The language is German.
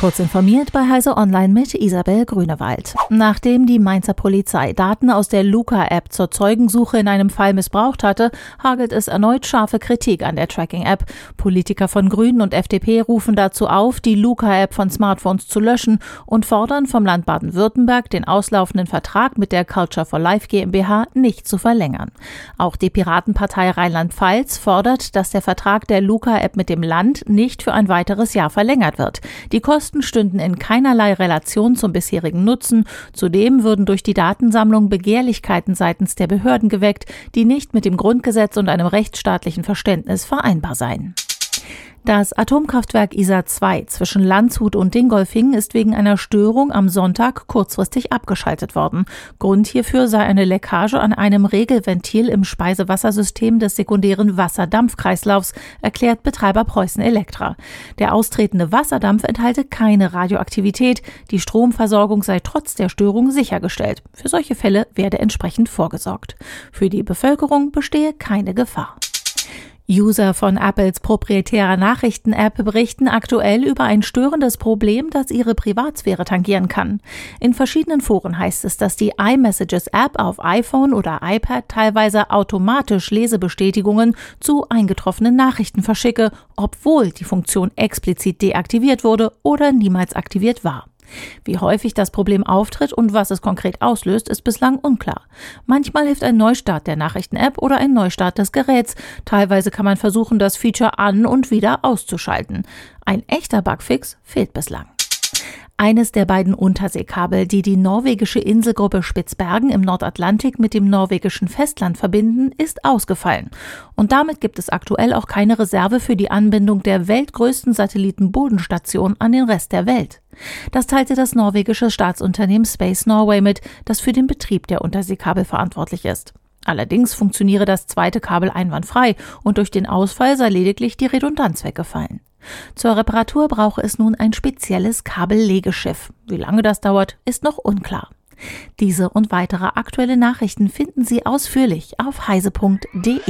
Kurz informiert bei Heise Online mit Isabel Grünewald. Nachdem die Mainzer Polizei Daten aus der Luca-App zur Zeugensuche in einem Fall missbraucht hatte, hagelt es erneut scharfe Kritik an der Tracking-App. Politiker von Grünen und FDP rufen dazu auf, die Luca-App von Smartphones zu löschen und fordern vom Land Baden-Württemberg, den auslaufenden Vertrag mit der Culture for Life GmbH nicht zu verlängern. Auch die Piratenpartei Rheinland-Pfalz fordert, dass der Vertrag der Luca-App mit dem Land nicht für ein weiteres Jahr verlängert wird. Die Kosten stünden in keinerlei Relation zum bisherigen Nutzen. Zudem würden durch die Datensammlung Begehrlichkeiten seitens der Behörden geweckt, die nicht mit dem Grundgesetz und einem rechtsstaatlichen Verständnis vereinbar seien. Das Atomkraftwerk ISA 2 zwischen Landshut und Dingolfing ist wegen einer Störung am Sonntag kurzfristig abgeschaltet worden. Grund hierfür sei eine Leckage an einem Regelventil im Speisewassersystem des sekundären Wasserdampfkreislaufs, erklärt Betreiber Preußen Elektra. Der austretende Wasserdampf enthalte keine Radioaktivität. Die Stromversorgung sei trotz der Störung sichergestellt. Für solche Fälle werde entsprechend vorgesorgt. Für die Bevölkerung bestehe keine Gefahr. User von Apples proprietärer Nachrichten-App berichten aktuell über ein störendes Problem, das ihre Privatsphäre tangieren kann. In verschiedenen Foren heißt es, dass die iMessages-App auf iPhone oder iPad teilweise automatisch Lesebestätigungen zu eingetroffenen Nachrichten verschicke, obwohl die Funktion explizit deaktiviert wurde oder niemals aktiviert war. Wie häufig das Problem auftritt und was es konkret auslöst, ist bislang unklar. Manchmal hilft ein Neustart der Nachrichten-App oder ein Neustart des Geräts. Teilweise kann man versuchen, das Feature an und wieder auszuschalten. Ein echter Bugfix fehlt bislang. Eines der beiden Unterseekabel, die die norwegische Inselgruppe Spitzbergen im Nordatlantik mit dem norwegischen Festland verbinden, ist ausgefallen. Und damit gibt es aktuell auch keine Reserve für die Anbindung der weltgrößten Satellitenbodenstation an den Rest der Welt. Das teilte das norwegische Staatsunternehmen Space Norway mit, das für den Betrieb der Unterseekabel verantwortlich ist. Allerdings funktioniere das zweite Kabel einwandfrei und durch den Ausfall sei lediglich die Redundanz weggefallen. Zur Reparatur brauche es nun ein spezielles Kabellegeschiff. Wie lange das dauert, ist noch unklar. Diese und weitere aktuelle Nachrichten finden Sie ausführlich auf heise.de.